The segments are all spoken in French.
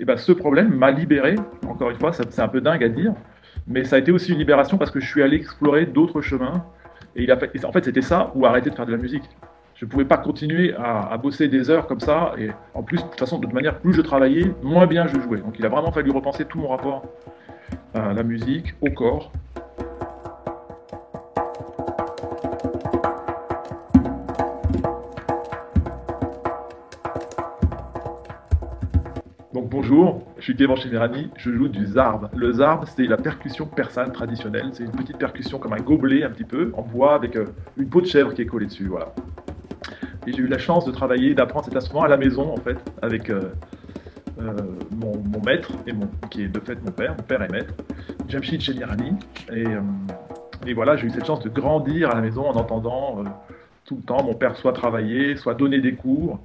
Et ben, ce problème m'a libéré, encore une fois, c'est un peu dingue à dire, mais ça a été aussi une libération parce que je suis allé explorer d'autres chemins. Et, il a fait, en fait, c'était ça ou arrêter de faire de la musique. Je ne pouvais pas continuer à, bosser des heures comme ça. Et en plus, de toute façon, de manière, plus je travaillais, moins bien je jouais. Donc il a vraiment fallu repenser tout mon rapport à la musique, au corps, bonjour, je suis Kevin Chemirani, je joue du zarb. Le zarb, c'est la percussion persane traditionnelle. C'est une petite percussion comme un gobelet un petit peu, en bois, avec euh, une peau de chèvre qui est collée dessus. Voilà. J'ai eu la chance de travailler, d'apprendre cet instrument à la maison, en fait, avec euh, euh, mon, maître, et mon, qui est de fait mon père, mon père est maître, Jamshid Chemirani. Et, et voilà, j'ai eu cette chance de grandir à la maison en entendant tout le temps mon père soit travailler, soit donner des cours,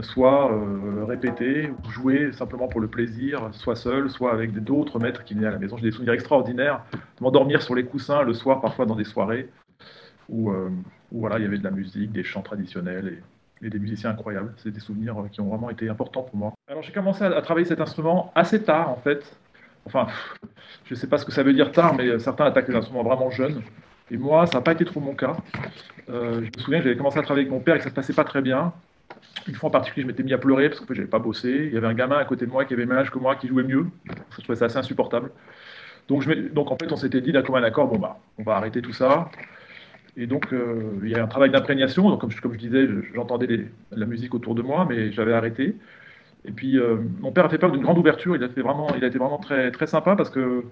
soit euh, répéter ou jouer simplement pour le plaisir, soit seul, soit avec d'autres maîtres qui venaient à la maison. J'ai des souvenirs extraordinaires de m'endormir sur les coussins le soir, parfois dans des soirées où, euh, voilà, il y avait de la musique, des chants traditionnels et, des musiciens incroyables. C'est des souvenirs qui ont vraiment été importants pour moi. Alors j'ai commencé à, travailler cet instrument assez tard en fait. Enfin, je ne sais pas ce que ça veut dire tard, mais certains attaquent les instruments vraiment jeunes. Et moi, ça n'a pas été trop mon cas. Euh, je me souviens que j'avais commencé à travailler avec mon père et que ça ne se passait pas très bien. Une fois en particulier, je m'étais mis à pleurer parce que je n'avais pas bossé. Il y avait un gamin à côté de moi qui avait le même âge que moi qui jouait mieux. Je trouvais ça assez insupportable. Donc, en fait, on s'était dit d'accord, un accord, bon bah, on va arrêter tout ça. Et donc, euh, il y a un travail d'imprégnation. Donc, comme je, disais, j'entendais la musique autour de moi, mais j'avais arrêté. Et puis, euh, mon père a fait peur d'une grande ouverture. Il a, fait vraiment, il a été vraiment très, très sympa parce que,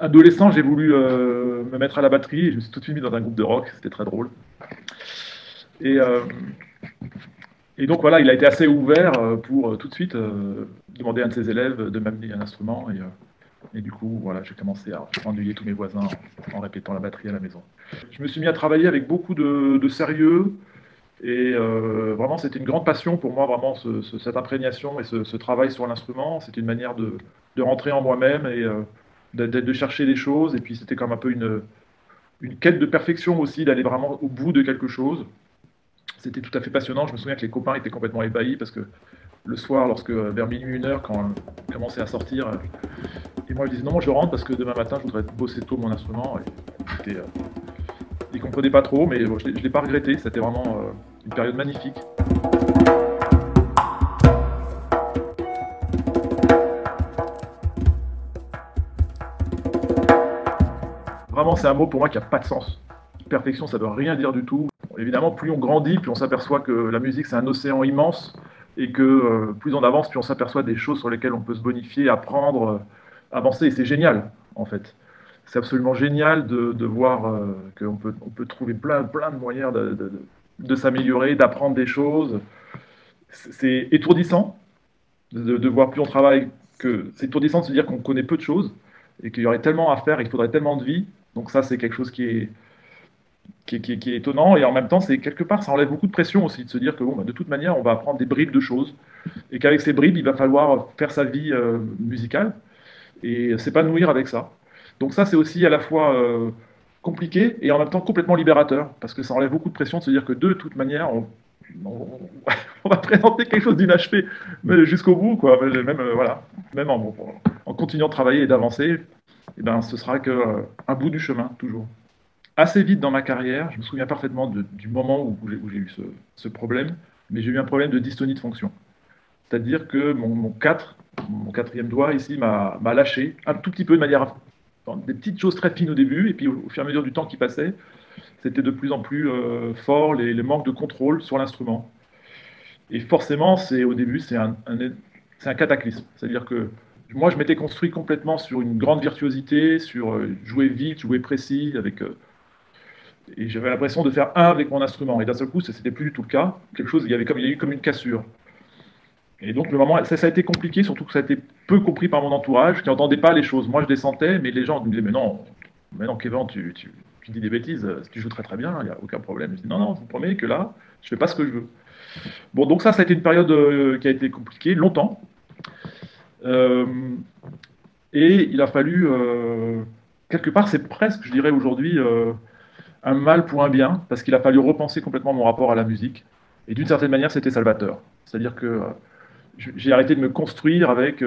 adolescent, j'ai voulu euh, me mettre à la batterie et je me suis tout de suite mis dans un groupe de rock. C'était très drôle. Et, et donc voilà, il a été assez ouvert euh, pour euh, tout de suite euh, demander à un de ses élèves de m'amener un instrument. Et, du coup, voilà, j'ai commencé à ennuyer tous mes voisins en, répétant la batterie à la maison. Je me suis mis à travailler avec beaucoup de, sérieux. Et vraiment, c'était une grande passion pour moi, vraiment, cette imprégnation et ce, travail sur l'instrument. C'était une manière de, rentrer en moi-même et de, chercher des choses. Et puis, c'était comme un peu une, une quête de perfection aussi, d'aller vraiment au bout de quelque chose. C'était tout à fait passionnant. Je me souviens que les copains étaient complètement ébahis parce que le soir, lorsque vers minuit, une heure, quand on commençait à sortir, euh, et moi je disais non, je rentre parce que demain matin je voudrais bosser tôt mon instrument. Et, euh, ils comprenaient pas trop, mais je ne l'ai pas regretté. C'était vraiment euh, une période magnifique. Vraiment, c'est un mot pour moi qui n'a pas de sens. Perfection, ça ne veut rien dire du tout évidemment, plus on grandit, plus on s'aperçoit que la musique, c'est un océan immense et que euh, plus on avance, plus on s'aperçoit des choses sur lesquelles on peut se bonifier, apprendre, euh, avancer. Et c'est génial, en fait. C'est absolument génial de, voir euh, qu'on peut, on peut trouver plein, plein de moyens de, s'améliorer, d'apprendre des choses. C'est étourdissant de, voir plus on travaille que c'est étourdissant de se dire qu'on connaît peu de choses et qu'il y aurait tellement à faire, il faudrait tellement de vie. Donc ça, c'est quelque chose qui est, qui, est étonnant. Et en même temps, c'est quelque part, ça enlève beaucoup de pression aussi de se dire que bon, bah, de toute manière, on va apprendre des bribes de choses et qu'avec ces bribes, il va falloir faire sa vie euh, musicale et s'épanouir avec ça. Donc ça, c'est aussi à la fois euh, compliqué et en même temps complètement libérateur parce que ça enlève beaucoup de pression de se dire que de toute manière, on, va présenter quelque chose d'inachevé jusqu'au bout, quoi. Même euh, voilà, même en, continuant de travailler et d'avancer, eh ben, ce sera qu'un un bout du chemin toujours assez vite dans ma carrière, je me souviens parfaitement du moment où, j'ai eu ce, problème, mais j'ai eu un problème de dystonie de fonction. C'est-à-dire que mon, 4, mon quatrième doigt ici m'a lâché un tout petit peu de manière. des petites choses très fines au début, et puis au, fur et à mesure du temps qui passait, c'était de plus en plus euh, fort les, manques de contrôle sur l'instrument. Et forcément, au début, c'est un, un, cataclysme. C'est-à-dire que moi, je m'étais construit complètement sur une grande virtuosité, sur euh, jouer vite, jouer précis, avec euh, et j'avais l'impression de faire un avec mon instrument. Et d'un seul coup, ce n'était plus du tout le cas. Quelque chose, il y avait comme, il y a eu comme une cassure. Et donc, le moment, ça, a été compliqué, surtout que ça a été peu compris par mon entourage, qui n'entendait pas les choses. Moi, je les sentais, mais les gens me disaient Mais non, mais non Kevin, tu, tu, tu dis des bêtises, tu joues très très bien, il n'y a aucun problème. Je dis Non, non, je vous promets que là, je ne fais pas ce que je veux. Bon, donc ça, ça a été une période euh, qui a été compliquée, longtemps. Euh, et il a fallu, euh, quelque part, c'est presque, je dirais aujourd'hui, un mal pour un bien, parce qu'il a fallu repenser complètement mon rapport à la musique. Et d'une certaine manière, c'était salvateur. C'est-à-dire que euh, j'ai arrêté de me construire avec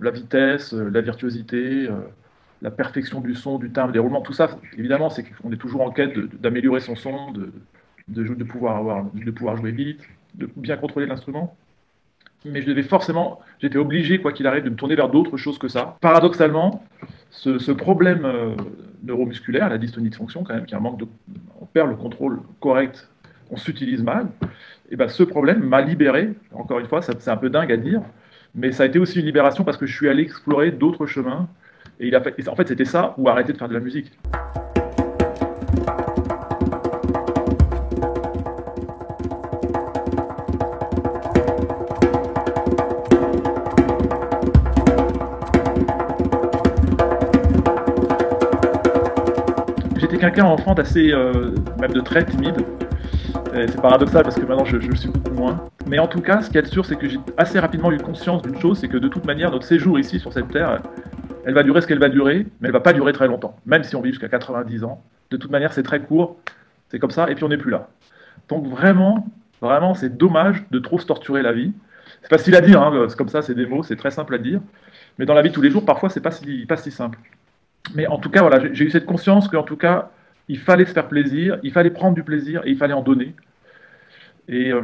la vitesse, la virtuosité, la perfection du son, du timbre, des roulements, tout ça. Évidemment, c'est qu'on est toujours en quête d'améliorer son son, de, de, pouvoir avoir, de pouvoir jouer vite, de bien contrôler l'instrument. Mais je devais forcément, j'étais obligé, quoi qu'il arrive, de me tourner vers d'autres choses que ça. Paradoxalement, ce, problème euh, neuromusculaire, la dystonie de fonction, quand même, qui est un manque de. On perd le contrôle correct, on s'utilise mal, et ben ce problème m'a libéré, encore une fois, c'est un peu dingue à dire, mais ça a été aussi une libération parce que je suis allé explorer d'autres chemins, et, en fait, c'était ça ou arrêter de faire de la musique. J'étais quelqu'un enfant d'assez, euh, même de très timide. C'est paradoxal parce que maintenant je, le suis beaucoup moins. Mais en tout cas, ce qui est sûr, c'est que j'ai assez rapidement eu conscience d'une chose, c'est que de toute manière, notre séjour ici sur cette terre, elle va durer ce qu'elle va durer, mais elle va pas durer très longtemps. Même si on vit jusqu'à 90 ans, de toute manière, c'est très court, c'est comme ça, et puis on n'est plus là. Donc vraiment, vraiment, c'est dommage de trop se torturer la vie. C'est facile à dire, hein, comme ça, c'est des mots, c'est très simple à dire. Mais dans la vie de tous les jours, parfois, c'est pas pas si simple. Mais en tout cas, voilà, j'ai eu cette conscience qu'en tout cas, il fallait se faire plaisir, il fallait prendre du plaisir et il fallait en donner. Et, euh,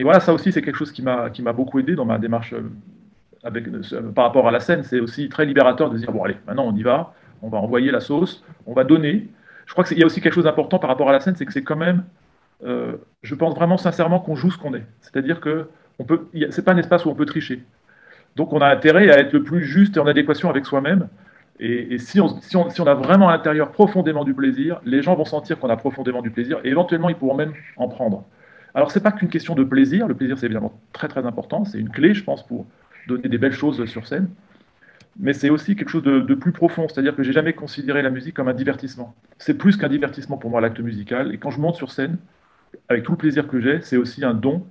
voilà, ça aussi, c'est quelque chose qui m'a beaucoup aidé dans ma démarche euh, euh, par rapport à la scène. C'est aussi très libérateur de dire bon, allez, maintenant on y va, on va envoyer la sauce, on va donner. Je crois qu'il y a aussi quelque chose d'important par rapport à la scène, c'est que c'est quand même, je pense vraiment sincèrement qu'on joue ce qu'on est. C'est-à-dire que peut, c'est pas un espace où on peut tricher. Donc on a intérêt à être le plus juste et en adéquation avec soi-même. Et, si, on, a vraiment à l'intérieur profondément du plaisir, les gens vont sentir qu'on a profondément du plaisir et éventuellement ils pourront même en prendre. Alors c'est pas qu'une question de plaisir, le plaisir c'est évidemment très très important, c'est une clé je pense pour donner des belles choses sur scène, mais c'est aussi quelque chose de, de plus profond, c'est-à-dire que j'ai jamais considéré la musique comme un divertissement. C'est plus qu'un divertissement pour moi l'acte musical, et quand je monte sur scène, avec tout le plaisir que j'ai, c'est aussi un don,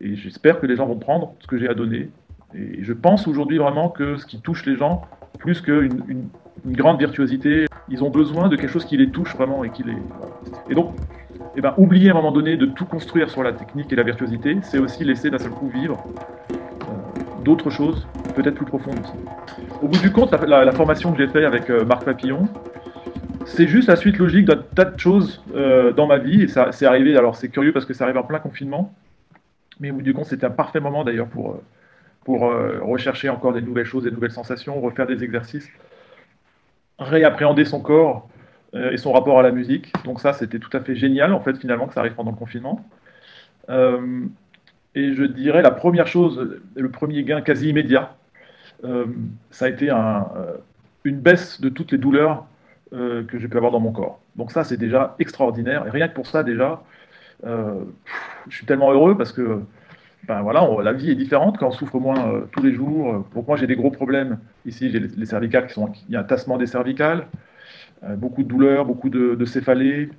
et j'espère que les gens vont prendre ce que j'ai à donner. Et je pense aujourd'hui vraiment que ce qui touche les gens, plus qu'une une, grande virtuosité. Ils ont besoin de quelque chose qui les touche vraiment et qui les. Et donc, eh ben, oublier à un moment donné de tout construire sur la technique et la virtuosité, c'est aussi laisser d'un seul coup vivre euh, d'autres choses, peut-être plus profondes aussi. Au bout du compte, la, formation que j'ai faite avec euh, Marc Papillon, c'est juste la suite logique d'un tas de choses euh, dans ma vie. Et ça, c'est arrivé, alors c'est curieux parce que ça arrive en plein confinement, mais au bout du compte, c'était un parfait moment d'ailleurs pour pour euh, rechercher encore des nouvelles choses, des nouvelles sensations, refaire des exercices, réappréhender son corps euh, et son rapport à la musique. Donc ça, c'était tout à fait génial, en fait, finalement, que ça arrive pendant le confinement. Euh, et je dirais la première chose, le premier gain quasi immédiat, ça a été une baisse de toutes les douleurs que j'ai pu avoir dans mon corps. Donc ça, c'est déjà extraordinaire. Et rien que pour ça, déjà, je suis tellement heureux parce que ben voilà, la vie est différente quand on souffre moins euh, tous les jours. Pour moi, j'ai des gros problèmes. Ici, j'ai les, cervicales qui sont. Il y a un tassement des cervicales, euh, beaucoup de douleurs, beaucoup de, céphalées.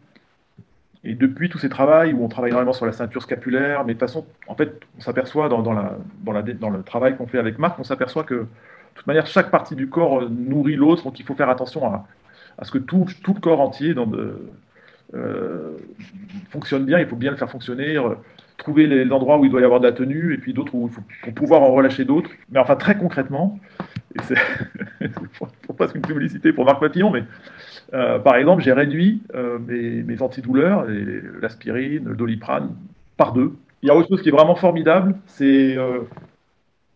Et depuis tous ces travaux où on travaille énormément sur la ceinture scapulaire, mais de toute façon, en fait, on s'aperçoit dans, dans, la, dans, le travail qu'on fait avec Marc, on s'aperçoit que, de toute manière, chaque partie du corps nourrit l'autre, donc il faut faire attention à, à ce que tout, tout, le corps entier euh, fonctionne bien, il faut bien le faire fonctionner trouver les endroits où il doit y avoir de la tenue et puis d'autres où il faut pouvoir en relâcher d'autres. Mais enfin, très concrètement, et c'est pour pas une publicité pour Marc Papillon, mais euh, par exemple, j'ai réduit euh, mes, mes, antidouleurs, l'aspirine, le doliprane, par deux. Il y a autre chose qui est vraiment formidable, c'est euh,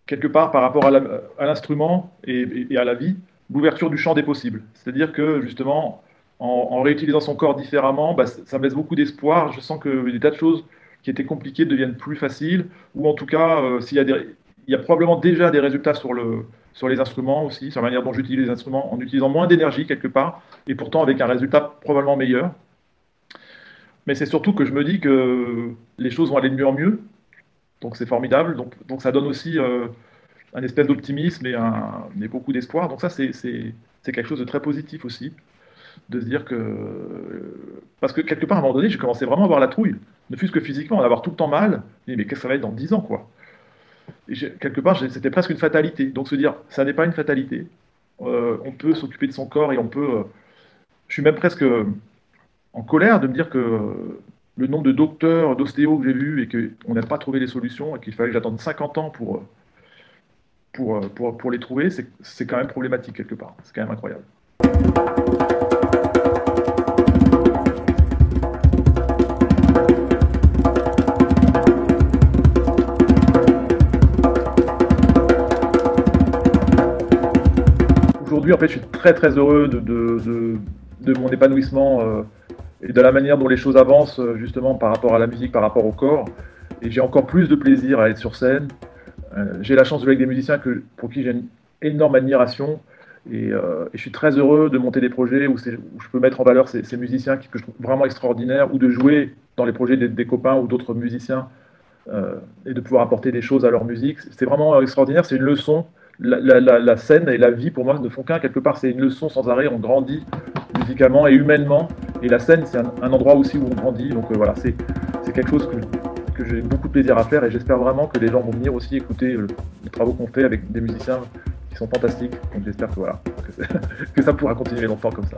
quelque part par rapport à l'instrument et, à la vie, l'ouverture du champ des possibles. C'est-à-dire que justement, en, en, réutilisant son corps différemment, bah, ça me laisse beaucoup d'espoir. Je sens que des tas de choses qui étaient compliquées deviennent plus faciles, ou en tout cas, euh, s'il y a des, il y a probablement déjà des résultats sur, le, sur les instruments aussi, sur la manière dont j'utilise les instruments, en utilisant moins d'énergie quelque part, et pourtant avec un résultat probablement meilleur. Mais c'est surtout que je me dis que les choses vont aller de mieux en mieux, donc c'est formidable, donc, donc ça donne aussi euh, un espèce d'optimisme et, un, et beaucoup d'espoir, donc ça c'est quelque chose de très positif aussi de se dire que. Parce que quelque part, à un moment donné, j'ai commencé vraiment à avoir la trouille, ne fût-ce que physiquement, à avoir tout le temps mal. mais qu'est-ce que ça va être dans 10 ans, quoi? Et quelque part, c'était presque une fatalité. Donc se dire, ça n'est pas une fatalité. Euh, on peut s'occuper de son corps et on peut. Euh, je suis même presque en colère de me dire que le nombre de docteurs d'ostéo que j'ai vus et qu'on n'a pas trouvé les solutions et qu'il fallait que j'attende 50 ans pour, pour, pour, pour les trouver, c'est quand même problématique quelque part. C'est quand même incroyable. En fait, je suis très très heureux de, de, de, mon épanouissement euh, et de la manière dont les choses avancent, euh, justement par rapport à la musique, par rapport au corps. Et j'ai encore plus de plaisir à être sur scène. Euh, j'ai la chance de jouer avec des musiciens pour qui j'ai une énorme admiration. Et, je suis très heureux de monter des projets où je peux mettre en valeur ces, musiciens que je trouve vraiment extraordinaires, ou de jouer dans les projets des, copains ou d'autres musiciens et de pouvoir apporter des choses à leur musique. C'est vraiment extraordinaire, c'est une leçon la, scène et la vie, pour moi, ne font qu'un. Quelque part, c'est une leçon sans arrêt. On grandit musicalement et humainement. Et la scène, c'est un, endroit aussi où on grandit. Donc euh, voilà, c'est quelque chose que, que j'ai beaucoup de plaisir à faire. Et j'espère vraiment que les gens vont venir aussi écouter euh, les travaux qu'on fait avec des musiciens qui sont fantastiques. Donc j'espère que, voilà, que ça pourra continuer longtemps comme ça.